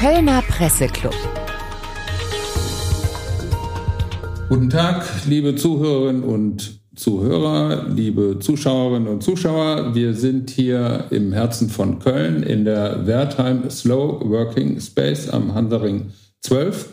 Kölner Presseclub. Guten Tag, liebe Zuhörerinnen und Zuhörer, liebe Zuschauerinnen und Zuschauer. Wir sind hier im Herzen von Köln in der Wertheim Slow Working Space am Hansaring 12.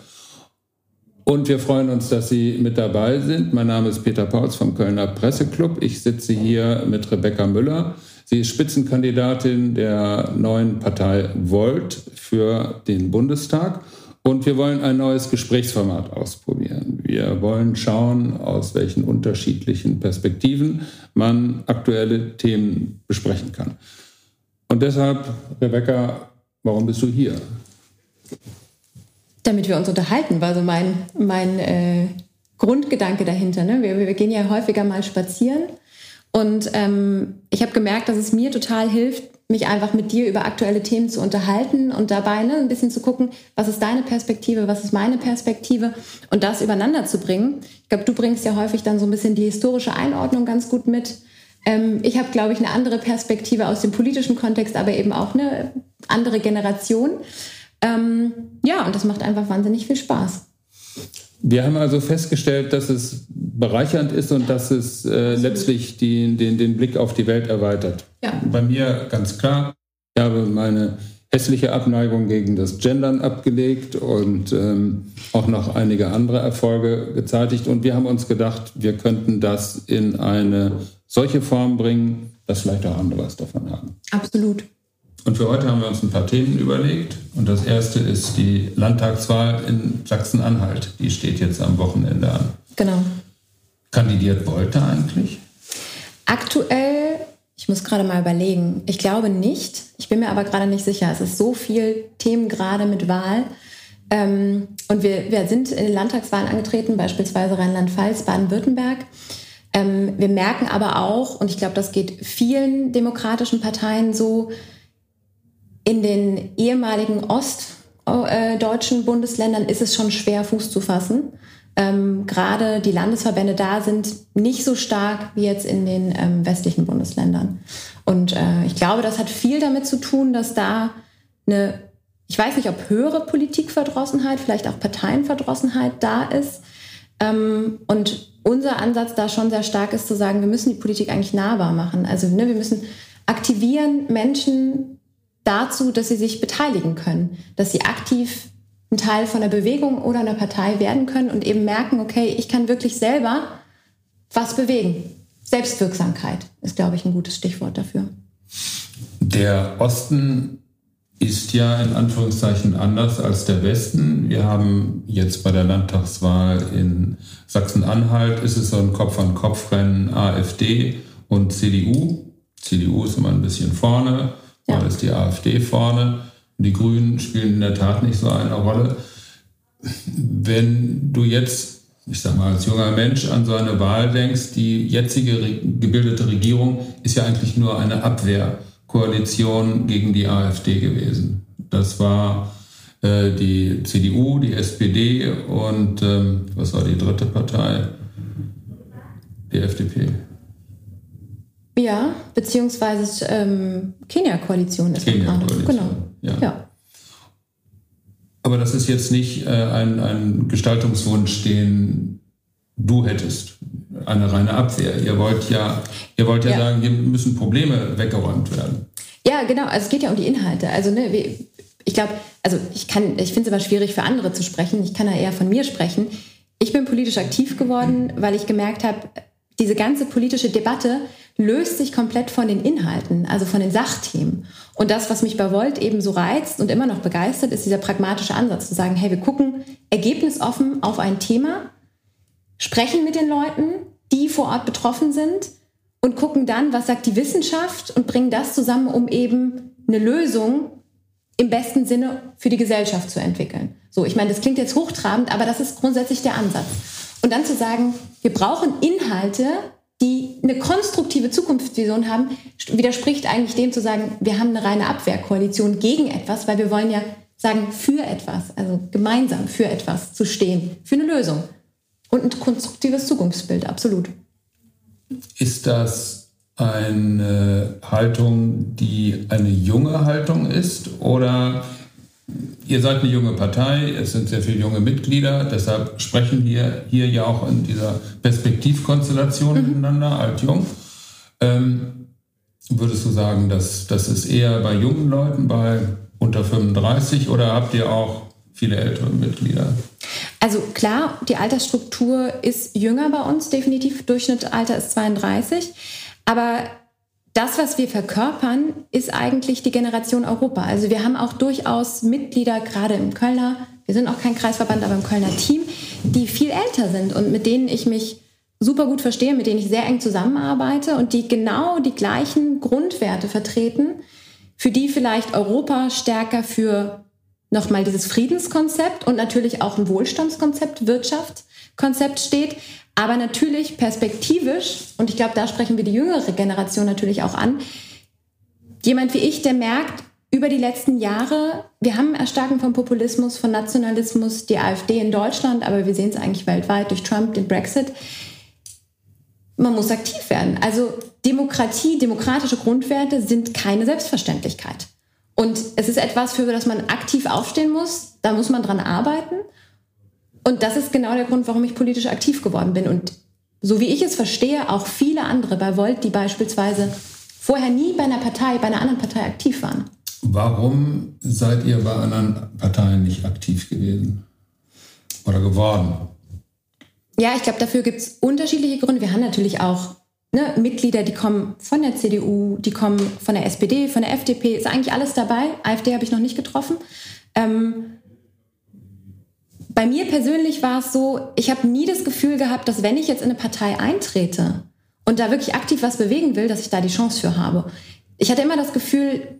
Und wir freuen uns, dass Sie mit dabei sind. Mein Name ist Peter Pauls vom Kölner Presseclub. Ich sitze hier mit Rebecca Müller. Sie ist Spitzenkandidatin der neuen Partei Volt für den Bundestag. Und wir wollen ein neues Gesprächsformat ausprobieren. Wir wollen schauen, aus welchen unterschiedlichen Perspektiven man aktuelle Themen besprechen kann. Und deshalb, Rebecca, warum bist du hier? damit wir uns unterhalten, war so mein, mein äh, Grundgedanke dahinter. Ne? Wir, wir gehen ja häufiger mal spazieren und ähm, ich habe gemerkt, dass es mir total hilft, mich einfach mit dir über aktuelle Themen zu unterhalten und dabei ne, ein bisschen zu gucken, was ist deine Perspektive, was ist meine Perspektive und das übereinander zu bringen. Ich glaube, du bringst ja häufig dann so ein bisschen die historische Einordnung ganz gut mit. Ähm, ich habe, glaube ich, eine andere Perspektive aus dem politischen Kontext, aber eben auch eine andere Generation. Ähm, ja, und das macht einfach wahnsinnig viel Spaß. Wir haben also festgestellt, dass es bereichernd ist und dass es äh, letztlich die, den, den Blick auf die Welt erweitert. Ja. Bei mir ganz klar, ich habe meine hässliche Abneigung gegen das Gendern abgelegt und ähm, auch noch einige andere Erfolge gezeitigt. Und wir haben uns gedacht, wir könnten das in eine solche Form bringen, dass vielleicht auch andere was davon haben. Absolut. Und für heute haben wir uns ein paar Themen überlegt. Und das erste ist die Landtagswahl in Sachsen-Anhalt. Die steht jetzt am Wochenende an. Genau. Kandidiert wollte eigentlich? Aktuell, ich muss gerade mal überlegen, ich glaube nicht. Ich bin mir aber gerade nicht sicher. Es ist so viel Themen gerade mit Wahl. Ähm, und wir, wir sind in den Landtagswahlen angetreten, beispielsweise Rheinland-Pfalz, Baden-Württemberg. Ähm, wir merken aber auch, und ich glaube, das geht vielen demokratischen Parteien so, in den ehemaligen ostdeutschen Bundesländern ist es schon schwer, Fuß zu fassen. Ähm, Gerade die Landesverbände da sind nicht so stark wie jetzt in den ähm, westlichen Bundesländern. Und äh, ich glaube, das hat viel damit zu tun, dass da eine, ich weiß nicht, ob höhere Politikverdrossenheit, vielleicht auch Parteienverdrossenheit da ist. Ähm, und unser Ansatz da schon sehr stark ist zu sagen, wir müssen die Politik eigentlich nahbar machen. Also ne, wir müssen aktivieren, Menschen dazu, dass sie sich beteiligen können, dass sie aktiv ein Teil von einer Bewegung oder einer Partei werden können und eben merken, okay, ich kann wirklich selber was bewegen. Selbstwirksamkeit ist, glaube ich, ein gutes Stichwort dafür. Der Osten ist ja in Anführungszeichen anders als der Westen. Wir haben jetzt bei der Landtagswahl in Sachsen-Anhalt ist es so ein Kopf-an-Kopf-Rennen AfD und CDU. CDU ist immer ein bisschen vorne. Ja. Da ist die AfD vorne. Die Grünen spielen in der Tat nicht so eine Rolle. Wenn du jetzt, ich sag mal, als junger Mensch an so eine Wahl denkst, die jetzige gebildete Regierung ist ja eigentlich nur eine Abwehrkoalition gegen die AfD gewesen. Das war äh, die CDU, die SPD und ähm, was war die dritte Partei? Die FDP. Ja, beziehungsweise ähm, Kenia-Koalition ist Kenia gerade. Genau. Ja. ja. Aber das ist jetzt nicht äh, ein, ein Gestaltungswunsch, den du hättest. Eine reine Abwehr. Ihr wollt ja, ihr wollt ja, ja. sagen, hier müssen Probleme weggeräumt werden. Ja, genau. Also es geht ja um die Inhalte. Also ne, ich glaube, also ich kann, ich finde es immer schwierig für andere zu sprechen. Ich kann da eher von mir sprechen. Ich bin politisch aktiv geworden, weil ich gemerkt habe, diese ganze politische Debatte löst sich komplett von den Inhalten, also von den Sachthemen. Und das, was mich bei Volt eben so reizt und immer noch begeistert, ist dieser pragmatische Ansatz, zu sagen, hey, wir gucken ergebnisoffen auf ein Thema, sprechen mit den Leuten, die vor Ort betroffen sind und gucken dann, was sagt die Wissenschaft und bringen das zusammen, um eben eine Lösung im besten Sinne für die Gesellschaft zu entwickeln. So, ich meine, das klingt jetzt hochtrabend, aber das ist grundsätzlich der Ansatz. Und dann zu sagen, wir brauchen Inhalte, eine konstruktive Zukunftsvision haben, widerspricht eigentlich dem zu sagen, wir haben eine reine Abwehrkoalition gegen etwas, weil wir wollen ja sagen, für etwas, also gemeinsam für etwas zu stehen, für eine Lösung. Und ein konstruktives Zukunftsbild, absolut. Ist das eine Haltung, die eine junge Haltung ist? Oder Ihr seid eine junge Partei, es sind sehr viele junge Mitglieder, deshalb sprechen wir hier ja auch in dieser Perspektivkonstellation mhm. miteinander, alt-jung. Ähm, würdest du sagen, dass das ist eher bei jungen Leuten, bei unter 35 oder habt ihr auch viele ältere Mitglieder? Also klar, die Altersstruktur ist jünger bei uns, definitiv. Durchschnittsalter ist 32. Aber das, was wir verkörpern, ist eigentlich die Generation Europa. Also wir haben auch durchaus Mitglieder, gerade im Kölner, wir sind auch kein Kreisverband, aber im Kölner Team, die viel älter sind und mit denen ich mich super gut verstehe, mit denen ich sehr eng zusammenarbeite und die genau die gleichen Grundwerte vertreten, für die vielleicht Europa stärker für nochmal dieses Friedenskonzept und natürlich auch ein Wohlstandskonzept, Wirtschaftskonzept steht, aber natürlich perspektivisch, und ich glaube, da sprechen wir die jüngere Generation natürlich auch an, jemand wie ich, der merkt, über die letzten Jahre, wir haben Erstarken von Populismus, von Nationalismus, die AfD in Deutschland, aber wir sehen es eigentlich weltweit durch Trump, den Brexit. Man muss aktiv werden. Also Demokratie, demokratische Grundwerte sind keine Selbstverständlichkeit. Und es ist etwas, für das man aktiv aufstehen muss. Da muss man dran arbeiten. Und das ist genau der Grund, warum ich politisch aktiv geworden bin. Und so wie ich es verstehe, auch viele andere bei Volt, die beispielsweise vorher nie bei einer Partei, bei einer anderen Partei aktiv waren. Warum seid ihr bei anderen Parteien nicht aktiv gewesen oder geworden? Ja, ich glaube, dafür gibt es unterschiedliche Gründe. Wir haben natürlich auch ne, Mitglieder, die kommen von der CDU, die kommen von der SPD, von der FDP, ist eigentlich alles dabei. AfD habe ich noch nicht getroffen. Ähm, bei mir persönlich war es so, ich habe nie das Gefühl gehabt, dass wenn ich jetzt in eine Partei eintrete und da wirklich aktiv was bewegen will, dass ich da die Chance für habe. Ich hatte immer das Gefühl,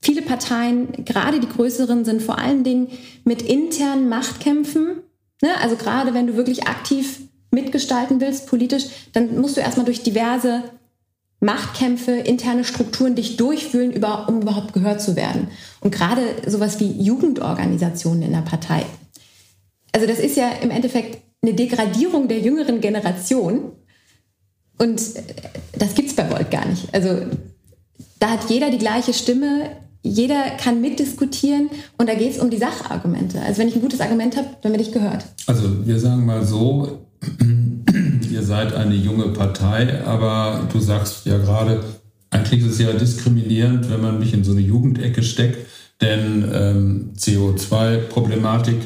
viele Parteien, gerade die größeren, sind vor allen Dingen mit internen Machtkämpfen. Ne? Also gerade wenn du wirklich aktiv mitgestalten willst, politisch, dann musst du erstmal durch diverse Machtkämpfe, interne Strukturen dich durchfühlen, um überhaupt gehört zu werden. Und gerade sowas wie Jugendorganisationen in der Partei also das ist ja im Endeffekt eine Degradierung der jüngeren Generation. Und das gibt es bei Volt gar nicht. Also da hat jeder die gleiche Stimme, jeder kann mitdiskutieren und da geht es um die Sachargumente. Also wenn ich ein gutes Argument habe, dann werde ich gehört. Also wir sagen mal so, ihr seid eine junge Partei, aber du sagst ja gerade, eigentlich ist es ja diskriminierend, wenn man mich in so eine Jugendecke steckt, denn ähm, CO2-Problematik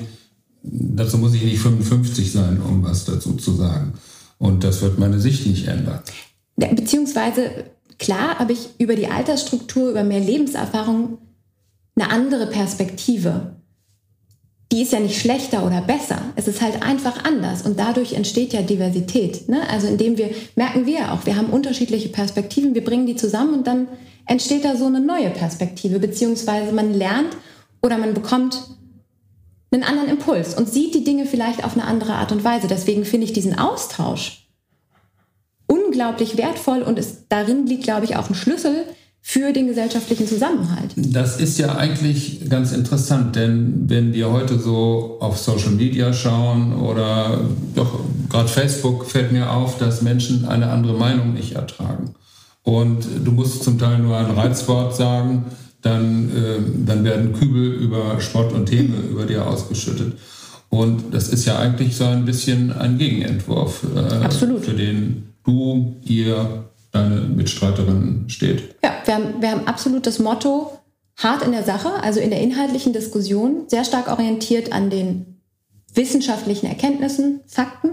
dazu muss ich nicht 55 sein, um was dazu zu sagen. Und das wird meine Sicht nicht ändern. Beziehungsweise, klar habe ich über die Altersstruktur, über mehr Lebenserfahrung eine andere Perspektive. Die ist ja nicht schlechter oder besser. Es ist halt einfach anders und dadurch entsteht ja Diversität. Ne? Also indem wir, merken wir auch, wir haben unterschiedliche Perspektiven, wir bringen die zusammen und dann entsteht da so eine neue Perspektive, beziehungsweise man lernt oder man bekommt einen anderen Impuls und sieht die Dinge vielleicht auf eine andere Art und Weise. Deswegen finde ich diesen Austausch unglaublich wertvoll und es, darin liegt, glaube ich, auch ein Schlüssel für den gesellschaftlichen Zusammenhalt. Das ist ja eigentlich ganz interessant, denn wenn wir heute so auf Social Media schauen oder doch gerade Facebook fällt mir auf, dass Menschen eine andere Meinung nicht ertragen. Und du musst zum Teil nur ein Reizwort sagen, dann, äh, dann werden Kübel über Spott und Häme über dir ausgeschüttet. Und das ist ja eigentlich so ein bisschen ein Gegenentwurf, äh, für den du, ihr, deine Mitstreiterin steht. Ja, wir haben, wir haben absolut das Motto, hart in der Sache, also in der inhaltlichen Diskussion, sehr stark orientiert an den wissenschaftlichen Erkenntnissen, Fakten,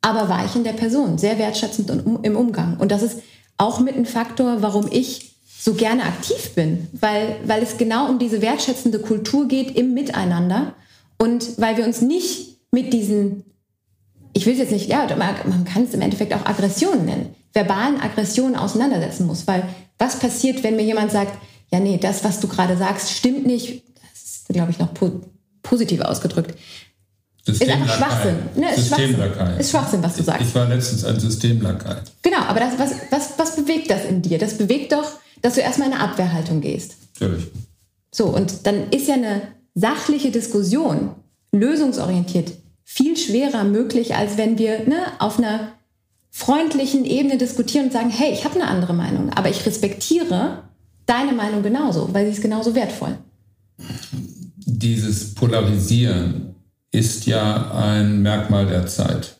aber weich in der Person, sehr wertschätzend im Umgang. Und das ist auch mit ein Faktor, warum ich so gerne aktiv bin, weil, weil es genau um diese wertschätzende Kultur geht im Miteinander und weil wir uns nicht mit diesen, ich will es jetzt nicht, ja, man kann es im Endeffekt auch Aggressionen nennen, verbalen Aggressionen auseinandersetzen muss, weil was passiert, wenn mir jemand sagt, ja, nee, das, was du gerade sagst, stimmt nicht, das ist, glaube ich, noch po positiv ausgedrückt. Ist einfach Schwachsinn. Ne, ist, Schwachsinn. ist Schwachsinn, was du sagst. Ich war letztens ein Systemlakai. Genau, aber das, was, was, was bewegt das in dir? Das bewegt doch dass du erstmal in eine Abwehrhaltung gehst. Natürlich. So, und dann ist ja eine sachliche Diskussion, lösungsorientiert, viel schwerer möglich, als wenn wir ne, auf einer freundlichen Ebene diskutieren und sagen, hey, ich habe eine andere Meinung, aber ich respektiere deine Meinung genauso, weil sie ist genauso wertvoll. dieses Polarisieren ist ja ein Merkmal der Zeit.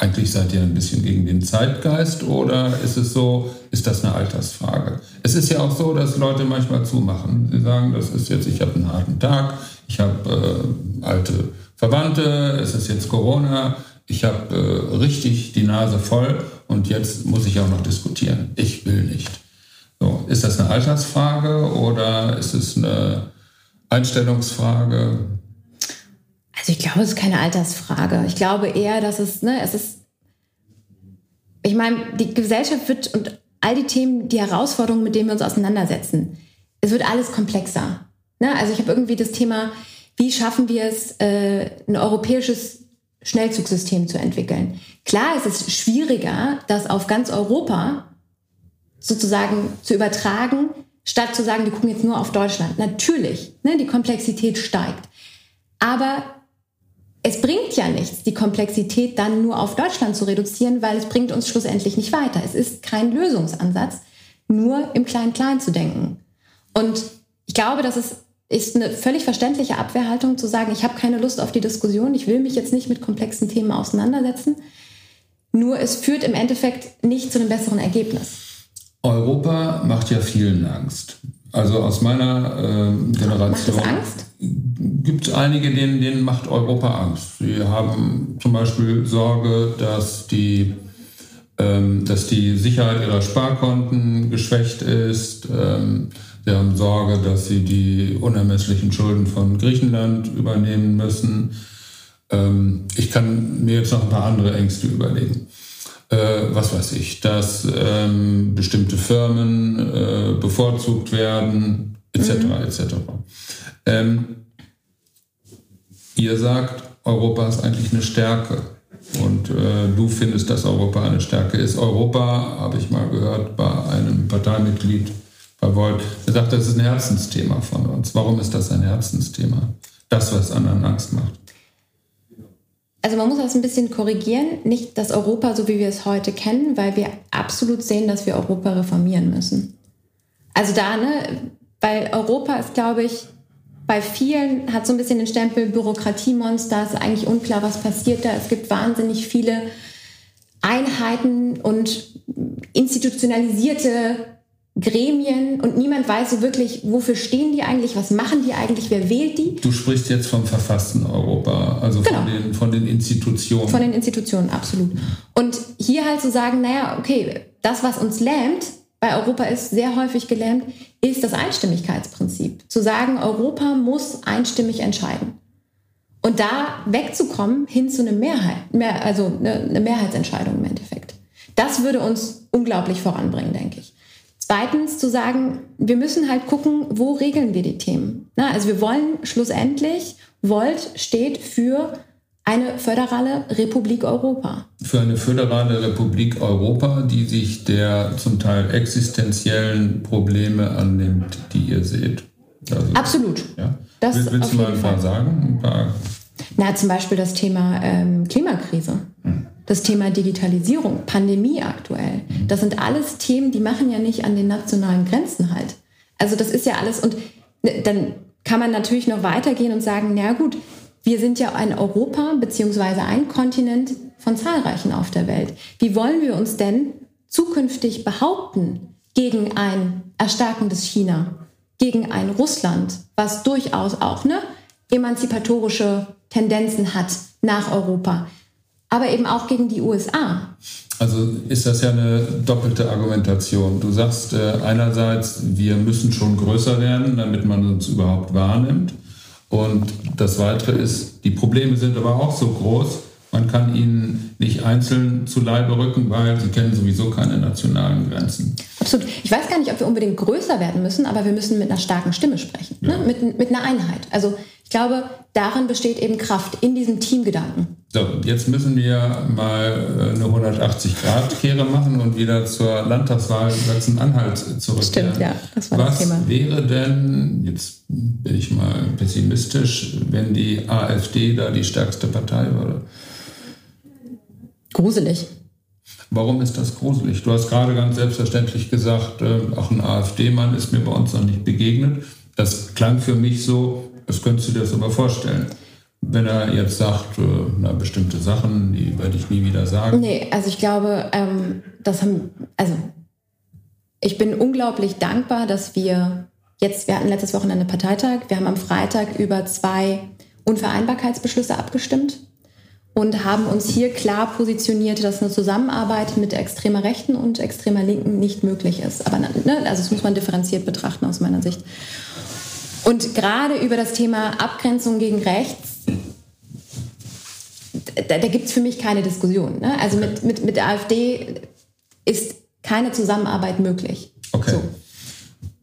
Eigentlich seid ihr ein bisschen gegen den Zeitgeist oder ist es so, ist das eine Altersfrage? Es ist ja auch so, dass Leute manchmal zumachen. Sie sagen, das ist jetzt, ich habe einen harten Tag, ich habe äh, alte Verwandte, es ist jetzt Corona, ich habe äh, richtig die Nase voll und jetzt muss ich auch noch diskutieren. Ich will nicht. So, ist das eine Altersfrage oder ist es eine Einstellungsfrage? Also ich glaube, es ist keine Altersfrage. Ich glaube eher, dass es, ne, es ist, ich meine, die Gesellschaft wird und all die Themen, die Herausforderungen, mit denen wir uns auseinandersetzen, es wird alles komplexer. Ne? Also ich habe irgendwie das Thema, wie schaffen wir es, äh, ein europäisches Schnellzugsystem zu entwickeln. Klar, es ist schwieriger, das auf ganz Europa sozusagen zu übertragen, statt zu sagen, wir gucken jetzt nur auf Deutschland. Natürlich, ne, die Komplexität steigt. Aber es bringt ja nichts, die Komplexität dann nur auf Deutschland zu reduzieren, weil es bringt uns schlussendlich nicht weiter. Es ist kein Lösungsansatz, nur im Klein-Klein zu denken. Und ich glaube, dass es ist eine völlig verständliche Abwehrhaltung zu sagen, ich habe keine Lust auf die Diskussion, ich will mich jetzt nicht mit komplexen Themen auseinandersetzen. Nur es führt im Endeffekt nicht zu einem besseren Ergebnis. Europa macht ja vielen Angst. Also aus meiner äh, Generation gibt es einige, denen, denen macht Europa Angst. Sie haben zum Beispiel Sorge, dass die, ähm, dass die Sicherheit ihrer Sparkonten geschwächt ist. Ähm, Sie haben Sorge, dass sie die unermesslichen Schulden von Griechenland übernehmen müssen. Ähm, ich kann mir jetzt noch ein paar andere Ängste überlegen. Äh, was weiß ich, dass ähm, bestimmte Firmen äh, bevorzugt werden, etc. Mhm. etc. Ähm, ihr sagt, Europa ist eigentlich eine Stärke. Und äh, du findest, dass Europa eine Stärke ist. Europa, habe ich mal gehört, bei einem Parteimitglied bei Volt. Er sagt, das ist ein Herzensthema von uns. Warum ist das ein Herzensthema? Das, was anderen Angst macht. Also man muss das ein bisschen korrigieren. Nicht das Europa, so wie wir es heute kennen, weil wir absolut sehen, dass wir Europa reformieren müssen. Also da, ne, weil Europa ist, glaube ich, bei vielen hat so ein bisschen den Stempel Bürokratiemonster, ist eigentlich unklar, was passiert da. Es gibt wahnsinnig viele Einheiten und institutionalisierte Gremien und niemand weiß so wirklich, wofür stehen die eigentlich, was machen die eigentlich, wer wählt die. Du sprichst jetzt vom verfassten Europa, also genau. von, den, von den Institutionen. Von den Institutionen, absolut. Und hier halt zu so sagen, naja, okay, das, was uns lähmt, bei Europa ist sehr häufig gelähmt, ist das Einstimmigkeitsprinzip. Zu sagen, Europa muss einstimmig entscheiden. Und da wegzukommen hin zu einer Mehrheit, mehr, also eine Mehrheitsentscheidung im Endeffekt. Das würde uns unglaublich voranbringen, denke ich. Zweitens zu sagen, wir müssen halt gucken, wo regeln wir die Themen. Na, also wir wollen schlussendlich, Volt steht für eine föderale Republik Europa. Für eine föderale Republik Europa, die sich der zum Teil existenziellen Probleme annimmt, die ihr seht. Also, Absolut. Ja. Das Will, willst du mal ein paar sagen? Ein paar Na, zum Beispiel das Thema ähm, Klimakrise. Hm das Thema Digitalisierung, Pandemie aktuell. Das sind alles Themen, die machen ja nicht an den nationalen Grenzen halt. Also das ist ja alles und ne, dann kann man natürlich noch weitergehen und sagen, na gut, wir sind ja ein Europa beziehungsweise ein Kontinent von zahlreichen auf der Welt. Wie wollen wir uns denn zukünftig behaupten gegen ein erstarkendes China, gegen ein Russland, was durchaus auch ne, emanzipatorische Tendenzen hat nach Europa? Aber eben auch gegen die USA. Also ist das ja eine doppelte Argumentation. Du sagst äh, einerseits, wir müssen schon größer werden, damit man uns überhaupt wahrnimmt. Und das Weitere ist, die Probleme sind aber auch so groß, man kann ihnen nicht einzeln zu Leibe rücken, weil sie kennen sowieso keine nationalen Grenzen. Absolut. Ich weiß gar nicht, ob wir unbedingt größer werden müssen, aber wir müssen mit einer starken Stimme sprechen, ne? ja. ne? mit, mit einer Einheit. Also ich glaube, darin besteht eben Kraft, in diesem Teamgedanken. So, jetzt müssen wir mal äh, eine 180-Grad-Kehre machen und wieder zur Landtagswahl Sachsen-Anhalt zurückkehren. Stimmt, ja, das war Was das Thema. Was wäre denn, jetzt bin ich mal pessimistisch, wenn die AfD da die stärkste Partei würde? Gruselig. Warum ist das gruselig? Du hast gerade ganz selbstverständlich gesagt, äh, auch ein AfD-Mann ist mir bei uns noch nicht begegnet. Das klang für mich so, das könntest du dir das aber vorstellen. Wenn er jetzt sagt, äh, na, bestimmte Sachen, die werde ich nie wieder sagen. Nee, also ich glaube, ähm, das haben, also ich bin unglaublich dankbar, dass wir jetzt, wir hatten letztes Wochenende Parteitag, wir haben am Freitag über zwei Unvereinbarkeitsbeschlüsse abgestimmt und haben uns hier klar positioniert, dass eine Zusammenarbeit mit extremer Rechten und extremer Linken nicht möglich ist. Aber ne, also das muss man differenziert betrachten aus meiner Sicht. Und gerade über das Thema Abgrenzung gegen rechts, da, da gibt es für mich keine Diskussion. Ne? Also mit, mit, mit der AfD ist keine Zusammenarbeit möglich. Okay. So.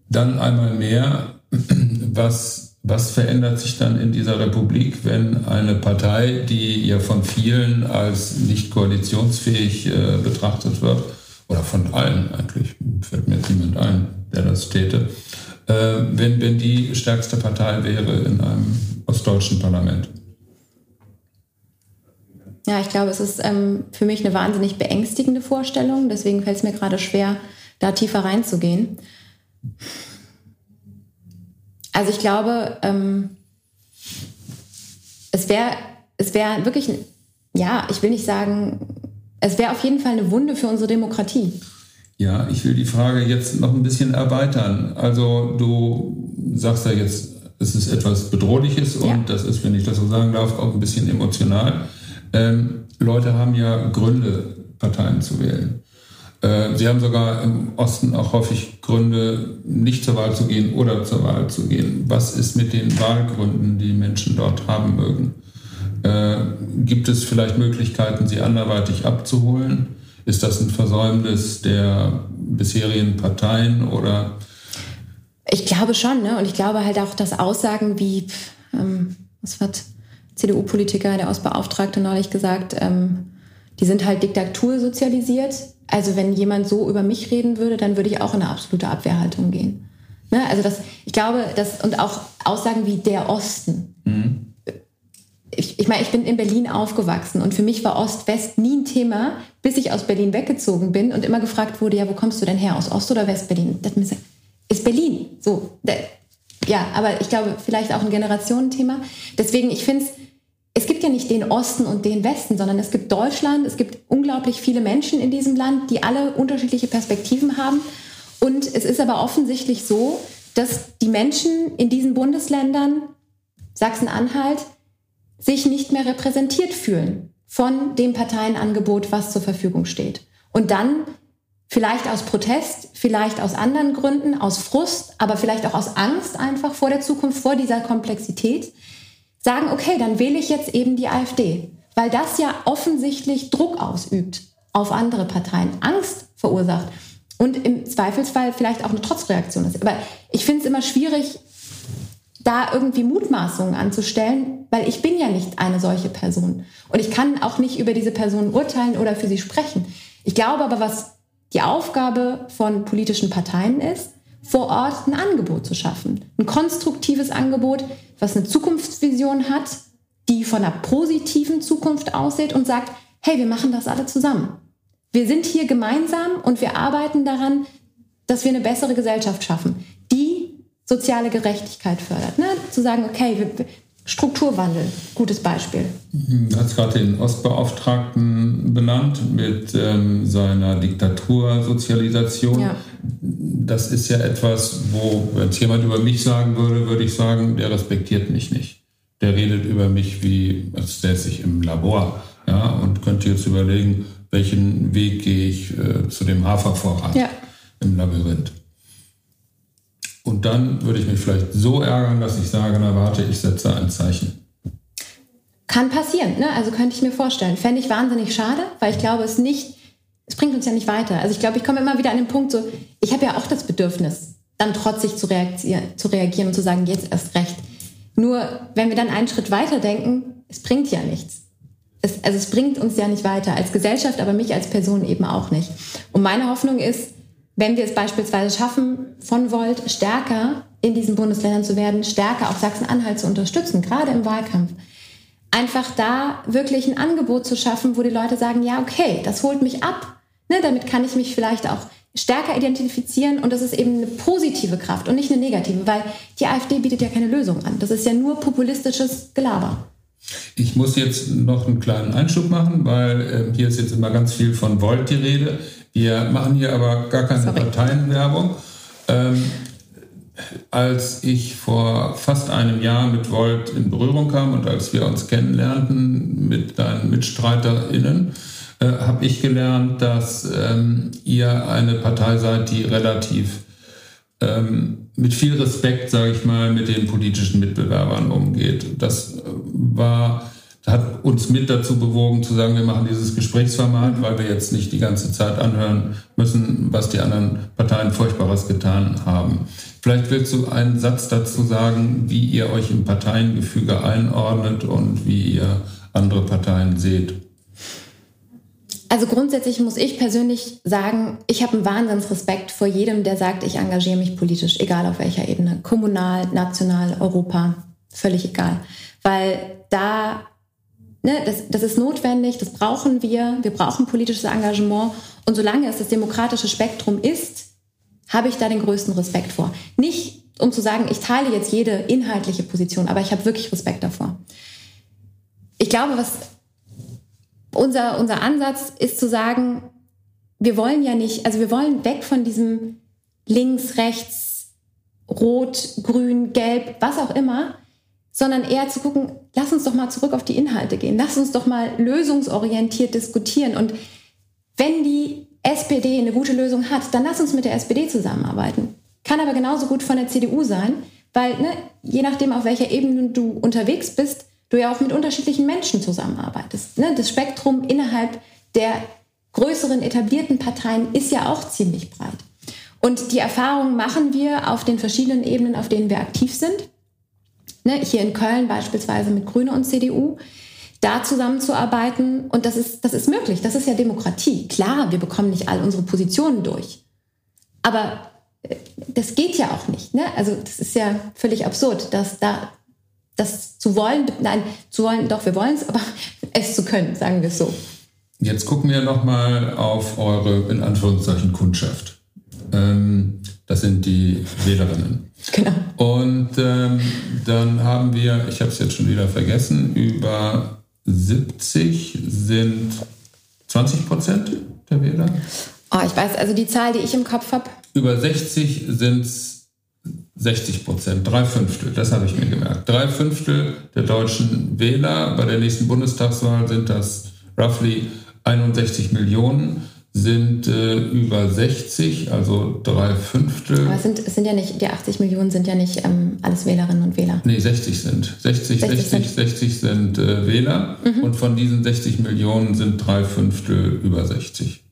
Dann einmal mehr, was, was verändert sich dann in dieser Republik, wenn eine Partei, die ja von vielen als nicht koalitionsfähig äh, betrachtet wird, oder von allen eigentlich, fällt mir jetzt niemand ein, der das täte, wenn, wenn die stärkste Partei wäre in einem ostdeutschen Parlament? Ja, ich glaube, es ist ähm, für mich eine wahnsinnig beängstigende Vorstellung. Deswegen fällt es mir gerade schwer, da tiefer reinzugehen. Also ich glaube, ähm, es wäre es wär wirklich, ja, ich will nicht sagen, es wäre auf jeden Fall eine Wunde für unsere Demokratie. Ja, ich will die Frage jetzt noch ein bisschen erweitern. Also du sagst ja jetzt, es ist etwas Bedrohliches und ja. das ist, wenn ich das so sagen darf, auch ein bisschen emotional. Ähm, Leute haben ja Gründe, Parteien zu wählen. Äh, sie haben sogar im Osten auch häufig Gründe, nicht zur Wahl zu gehen oder zur Wahl zu gehen. Was ist mit den Wahlgründen, die Menschen dort haben mögen? Äh, gibt es vielleicht Möglichkeiten, sie anderweitig abzuholen? Ist das ein Versäumnis der bisherigen Parteien oder? Ich glaube schon, ne? Und ich glaube halt auch, dass Aussagen wie, ähm, was wird CDU-Politiker, der Ostbeauftragte neulich gesagt, ähm, die sind halt Diktatur sozialisiert. Also wenn jemand so über mich reden würde, dann würde ich auch in eine absolute Abwehrhaltung gehen. Ne? Also das, ich glaube, das und auch Aussagen wie der Osten. Mhm. Ich, ich meine, ich bin in Berlin aufgewachsen und für mich war Ost-West nie ein Thema, bis ich aus Berlin weggezogen bin und immer gefragt wurde, ja, wo kommst du denn her, aus Ost- oder West-Berlin? Das ist Berlin. So, ja, aber ich glaube, vielleicht auch ein Generationenthema. Deswegen, ich finde es es gibt ja nicht den Osten und den Westen, sondern es gibt Deutschland, es gibt unglaublich viele Menschen in diesem Land, die alle unterschiedliche Perspektiven haben. Und es ist aber offensichtlich so, dass die Menschen in diesen Bundesländern, Sachsen-Anhalt, sich nicht mehr repräsentiert fühlen von dem Parteienangebot, was zur Verfügung steht. Und dann vielleicht aus Protest, vielleicht aus anderen Gründen, aus Frust, aber vielleicht auch aus Angst einfach vor der Zukunft, vor dieser Komplexität, sagen, okay, dann wähle ich jetzt eben die AfD, weil das ja offensichtlich Druck ausübt auf andere Parteien, Angst verursacht und im Zweifelsfall vielleicht auch eine Trotzreaktion ist. Aber ich finde es immer schwierig, da irgendwie Mutmaßungen anzustellen, weil ich bin ja nicht eine solche Person. Und ich kann auch nicht über diese Person urteilen oder für sie sprechen. Ich glaube aber, was die Aufgabe von politischen Parteien ist, vor Ort ein Angebot zu schaffen. Ein konstruktives Angebot, was eine Zukunftsvision hat, die von einer positiven Zukunft aussieht und sagt, hey, wir machen das alle zusammen. Wir sind hier gemeinsam und wir arbeiten daran, dass wir eine bessere Gesellschaft schaffen, soziale Gerechtigkeit fördert. Ne? Zu sagen, okay, wir, Strukturwandel, gutes Beispiel. Du hast gerade den Ostbeauftragten benannt mit ähm, seiner Diktatursozialisation. Ja. Das ist ja etwas, wo, wenn es jemand über mich sagen würde, würde ich sagen, der respektiert mich nicht. Der redet über mich wie, als säße ich im Labor. Ja, und könnte jetzt überlegen, welchen Weg gehe ich äh, zu dem Hafervorrat ja. im Labyrinth. Und dann würde ich mich vielleicht so ärgern, dass ich sage, na warte, ich setze ein Zeichen. Kann passieren, ne? also könnte ich mir vorstellen. Fände ich wahnsinnig schade, weil ich glaube, es nicht, es bringt uns ja nicht weiter. Also ich glaube, ich komme immer wieder an den Punkt, so, ich habe ja auch das Bedürfnis, dann trotzig zu, reagieren, zu reagieren und zu sagen, jetzt erst recht. Nur wenn wir dann einen Schritt weiter denken, es bringt ja nichts. Es, also es bringt uns ja nicht weiter als Gesellschaft, aber mich als Person eben auch nicht. Und meine Hoffnung ist, wenn wir es beispielsweise schaffen, von Volt stärker in diesen Bundesländern zu werden, stärker auch Sachsen-Anhalt zu unterstützen, gerade im Wahlkampf, einfach da wirklich ein Angebot zu schaffen, wo die Leute sagen, ja, okay, das holt mich ab. Ne, damit kann ich mich vielleicht auch stärker identifizieren und das ist eben eine positive Kraft und nicht eine negative, weil die AfD bietet ja keine Lösung an. Das ist ja nur populistisches Gelaber. Ich muss jetzt noch einen kleinen Einschub machen, weil äh, hier ist jetzt immer ganz viel von Volt die Rede. Wir machen hier aber gar keine Sorry. Parteienwerbung. Ähm, als ich vor fast einem Jahr mit Volt in Berührung kam und als wir uns kennenlernten mit deinen MitstreiterInnen, äh, habe ich gelernt, dass ähm, ihr eine Partei seid, die relativ ähm, mit viel Respekt, sage ich mal, mit den politischen Mitbewerbern umgeht. Das äh, war uns mit dazu bewogen zu sagen, wir machen dieses Gesprächsformat, weil wir jetzt nicht die ganze Zeit anhören müssen, was die anderen Parteien Furchtbares getan haben. Vielleicht willst du einen Satz dazu sagen, wie ihr euch im Parteiengefüge einordnet und wie ihr andere Parteien seht. Also grundsätzlich muss ich persönlich sagen, ich habe einen Wahnsinnsrespekt vor jedem, der sagt, ich engagiere mich politisch, egal auf welcher Ebene, kommunal, national, Europa, völlig egal. Weil da ne, das, das ist notwendig, das brauchen wir, wir brauchen politisches Engagement. Und solange es das demokratische Spektrum ist, habe ich da den größten Respekt vor. Nicht, um zu sagen, ich teile jetzt jede inhaltliche Position, aber ich habe wirklich Respekt davor. Ich glaube, was unser, unser Ansatz ist zu sagen, wir wollen ja nicht, also wir wollen weg von diesem links, rechts, rot, grün, gelb, was auch immer, sondern eher zu gucken, lass uns doch mal zurück auf die Inhalte gehen, lass uns doch mal lösungsorientiert diskutieren. Und wenn die SPD eine gute Lösung hat, dann lass uns mit der SPD zusammenarbeiten. Kann aber genauso gut von der CDU sein, weil ne, je nachdem, auf welcher Ebene du unterwegs bist, du ja auch mit unterschiedlichen Menschen zusammenarbeitest. Ne? Das Spektrum innerhalb der größeren etablierten Parteien ist ja auch ziemlich breit. Und die Erfahrung machen wir auf den verschiedenen Ebenen, auf denen wir aktiv sind ne, hier in Köln beispielsweise mit Grüne und CDU, da zusammenzuarbeiten. Und das ist, das ist möglich. Das ist ja Demokratie. Klar, wir bekommen nicht all unsere Positionen durch. Aber äh, das geht ja auch nicht. Ne? Also das ist ja völlig absurd, dass da das zu wollen, nein, zu wollen, doch, wir wollen es, aber es zu können, sagen wir es so. Jetzt gucken wir nochmal auf eure, in Anführungszeichen, Kundschaft. Ähm, das sind die Wählerinnen. Genau. Und ähm, dann haben wir, ich habe es jetzt schon wieder vergessen, über 70 sind 20 Prozent der Wähler. Oh, ich weiß, also die Zahl, die ich im Kopf habe. Über 60 sind es 60 Prozent, drei Fünftel, das habe ich mir gemerkt. Drei Fünftel der deutschen Wähler bei der nächsten Bundestagswahl sind das roughly 61 Millionen sind äh, über 60, also drei Fünftel. Aber es sind, es sind ja nicht, die 80 Millionen sind ja nicht ähm, alles Wählerinnen und Wähler. Nee, 60 sind. 60, 60, 60 sind, 60 sind äh, Wähler mhm. und von diesen 60 Millionen sind drei Fünftel über 60.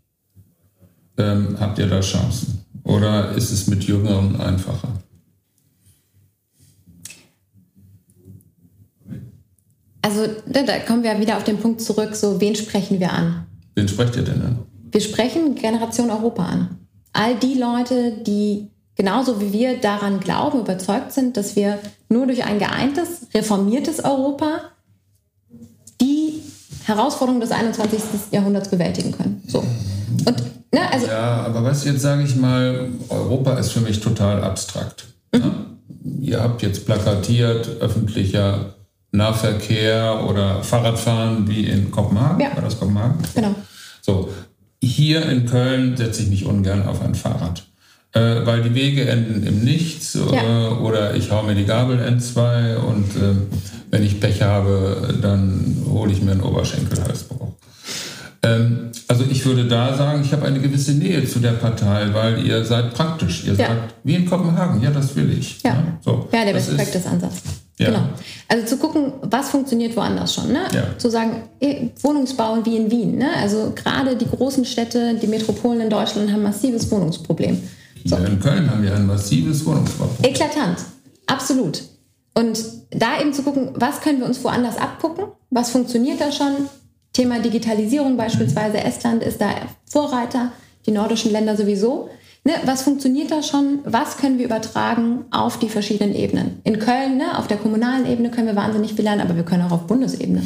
Ähm, habt ihr da Chancen? Oder ist es mit Jüngeren einfacher? Also da kommen wir wieder auf den Punkt zurück, so wen sprechen wir an? Wen sprecht ihr denn an? Wir sprechen Generation Europa an. All die Leute, die genauso wie wir daran glauben, überzeugt sind, dass wir nur durch ein geeintes, reformiertes Europa die Herausforderungen des 21. Jahrhunderts bewältigen können. So. Und, ne, also ja, aber was jetzt sage ich mal, Europa ist für mich total abstrakt. Mhm. Ja? Ihr habt jetzt plakatiert öffentlicher Nahverkehr oder Fahrradfahren wie in Kopenhagen. Ja. War das Kopenhagen? Genau. So, hier in Köln setze ich mich ungern auf ein Fahrrad. Äh, weil die Wege enden im Nichts ja. äh, oder ich hau mir die Gabel entzwei und äh, wenn ich Pech habe, dann hole ich mir einen Oberschenkelhalsbruch. Ähm, also ich würde da sagen, ich habe eine gewisse Nähe zu der Partei, weil ihr seid praktisch. Ihr ja. sagt, wie in Kopenhagen, ja, das will ich. Ja, ja, so, ja der Best Practice-Ansatz. Ja. Genau. Also zu gucken, was funktioniert woanders schon. Ne? Ja. Zu sagen, eh, Wohnungsbau wie in Wien. Ne? Also gerade die großen Städte, die Metropolen in Deutschland haben ein massives Wohnungsproblem. So. Ja, in Köln haben wir ein massives Wohnungsbauproblem. Eklatant, absolut. Und da eben zu gucken, was können wir uns woanders abgucken, was funktioniert da schon. Thema Digitalisierung beispielsweise, Estland ist da Vorreiter, die nordischen Länder sowieso. Ne, was funktioniert da schon? Was können wir übertragen auf die verschiedenen Ebenen? In Köln, ne, auf der kommunalen Ebene können wir wahnsinnig viel lernen, aber wir können auch auf Bundesebene.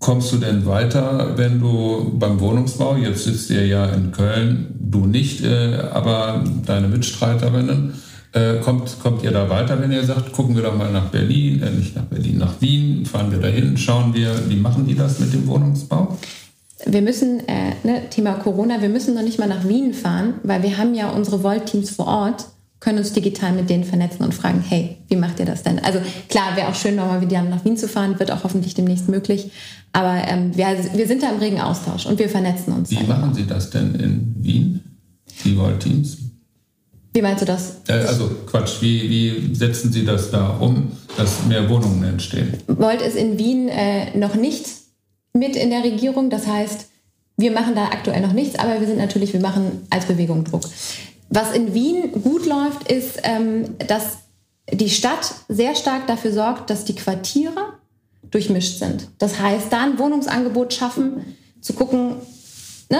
kommst du denn weiter, wenn du beim Wohnungsbau, jetzt sitzt ihr ja in Köln, du nicht, äh, aber deine Mitstreiterinnen, äh, kommt, kommt ihr da weiter, wenn ihr sagt, gucken wir doch mal nach Berlin, äh, nicht nach Berlin, nach Wien, fahren wir dahin, schauen wir, wie machen die das mit dem Wohnungsbau? Wir müssen, äh, ne, Thema Corona, wir müssen noch nicht mal nach Wien fahren, weil wir haben ja unsere Volt-Teams vor Ort können uns digital mit denen vernetzen und fragen, hey, wie macht ihr das denn? Also klar, wäre auch schön, nochmal wieder nach Wien zu fahren, wird auch hoffentlich demnächst möglich. Aber ähm, wir, wir sind da im regen Austausch und wir vernetzen uns. Wie machen Sie das denn in Wien, die Volt-Teams? Wie meinst du das? Äh, also Quatsch, wie, wie setzen Sie das da um, dass mehr Wohnungen entstehen? Volt ist in Wien äh, noch nicht mit in der Regierung. Das heißt, wir machen da aktuell noch nichts, aber wir sind natürlich, wir machen als Bewegung Druck. Was in Wien gut läuft, ist, ähm, dass die Stadt sehr stark dafür sorgt, dass die Quartiere durchmischt sind. Das heißt, da ein Wohnungsangebot schaffen, zu gucken, ne,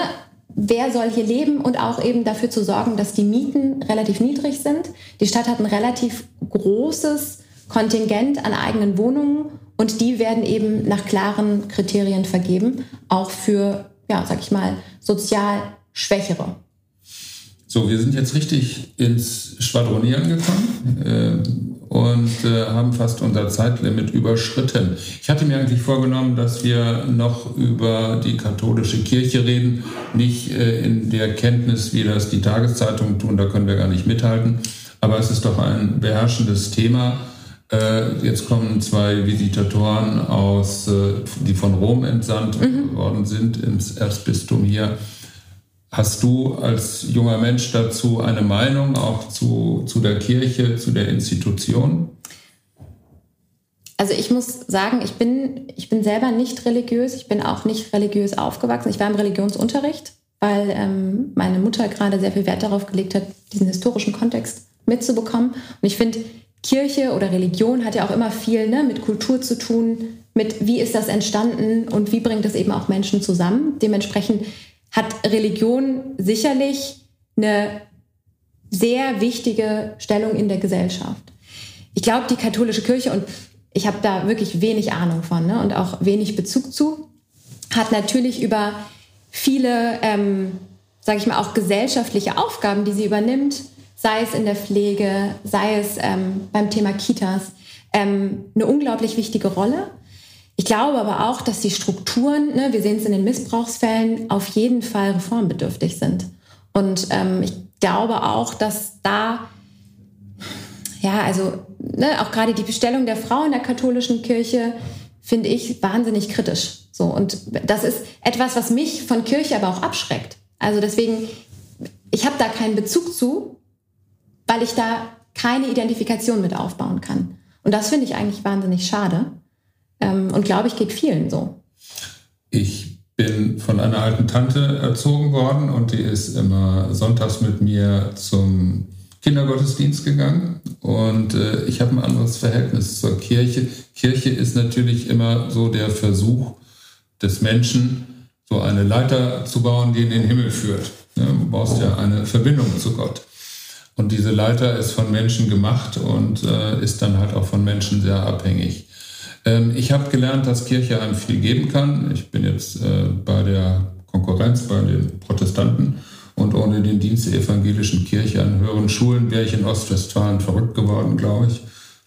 wer soll hier leben und auch eben dafür zu sorgen, dass die Mieten relativ niedrig sind. Die Stadt hat ein relativ großes Kontingent an eigenen Wohnungen und die werden eben nach klaren Kriterien vergeben, auch für, ja, sag ich mal, sozial Schwächere. So, wir sind jetzt richtig ins Schwadronieren gekommen äh, und äh, haben fast unser Zeitlimit überschritten. Ich hatte mir eigentlich vorgenommen, dass wir noch über die katholische Kirche reden, nicht äh, in der Kenntnis, wie das die Tageszeitungen tun, da können wir gar nicht mithalten. Aber es ist doch ein beherrschendes Thema. Äh, jetzt kommen zwei Visitatoren aus, äh, die von Rom entsandt mhm. worden sind ins Erzbistum hier Hast du als junger Mensch dazu eine Meinung, auch zu, zu der Kirche, zu der Institution? Also ich muss sagen, ich bin, ich bin selber nicht religiös, ich bin auch nicht religiös aufgewachsen. Ich war im Religionsunterricht, weil ähm, meine Mutter gerade sehr viel Wert darauf gelegt hat, diesen historischen Kontext mitzubekommen. Und ich finde, Kirche oder Religion hat ja auch immer viel ne, mit Kultur zu tun, mit wie ist das entstanden und wie bringt das eben auch Menschen zusammen. Dementsprechend hat Religion sicherlich eine sehr wichtige Stellung in der Gesellschaft. Ich glaube, die katholische Kirche, und ich habe da wirklich wenig Ahnung von ne, und auch wenig Bezug zu, hat natürlich über viele, ähm, sage ich mal, auch gesellschaftliche Aufgaben, die sie übernimmt, sei es in der Pflege, sei es ähm, beim Thema Kitas, ähm, eine unglaublich wichtige Rolle. Ich glaube aber auch, dass die Strukturen, ne, wir sehen es in den Missbrauchsfällen, auf jeden Fall reformbedürftig sind. Und ähm, ich glaube auch, dass da, ja, also ne, auch gerade die Bestellung der Frau in der katholischen Kirche finde ich wahnsinnig kritisch. So und das ist etwas, was mich von Kirche aber auch abschreckt. Also deswegen, ich habe da keinen Bezug zu, weil ich da keine Identifikation mit aufbauen kann. Und das finde ich eigentlich wahnsinnig schade. Ähm, und glaube ich, geht vielen so. Ich bin von einer alten Tante erzogen worden und die ist immer sonntags mit mir zum Kindergottesdienst gegangen und äh, ich habe ein anderes Verhältnis zur Kirche. Kirche ist natürlich immer so der Versuch des Menschen, so eine Leiter zu bauen, die in den Himmel führt. Ja, du brauchst ja eine Verbindung zu Gott. Und diese Leiter ist von Menschen gemacht und äh, ist dann halt auch von Menschen sehr abhängig. Ähm, ich habe gelernt, dass Kirche einem viel geben kann. Ich bin jetzt äh, bei der Konkurrenz, bei den Protestanten. Und ohne den Dienst der evangelischen Kirche an höheren Schulen wäre ich in Ostwestfalen verrückt geworden, glaube ich.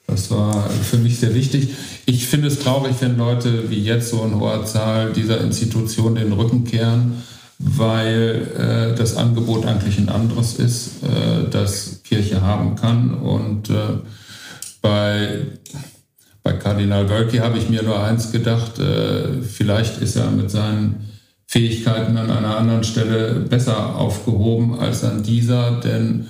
Das war für mich sehr wichtig. Ich finde es traurig, wenn Leute wie jetzt so in hoher Zahl dieser Institution den Rücken kehren, weil äh, das Angebot eigentlich ein anderes ist, äh, das Kirche haben kann. Und äh, bei bei Kardinal Wölki habe ich mir nur eins gedacht, äh, vielleicht ist er mit seinen Fähigkeiten an einer anderen Stelle besser aufgehoben als an dieser, denn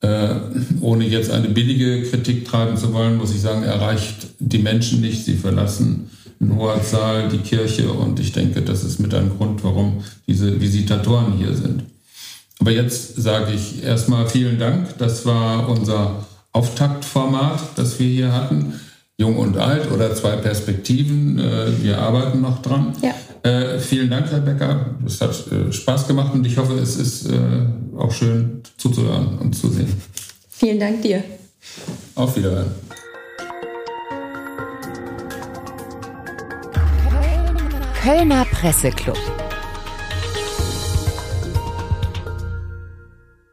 äh, ohne jetzt eine billige Kritik treiben zu wollen, muss ich sagen, er erreicht die Menschen nicht. Sie verlassen in hoher Zahl die Kirche und ich denke, das ist mit ein Grund, warum diese Visitatoren hier sind. Aber jetzt sage ich erstmal vielen Dank. Das war unser Auftaktformat, das wir hier hatten. Jung und Alt oder zwei Perspektiven. Äh, wir arbeiten noch dran. Ja. Äh, vielen Dank, Herr Becker. Es hat äh, Spaß gemacht und ich hoffe, es ist auch schön zuzuhören und zu sehen. Vielen Dank dir. Auf Wiedersehen. Kölner Presseclub.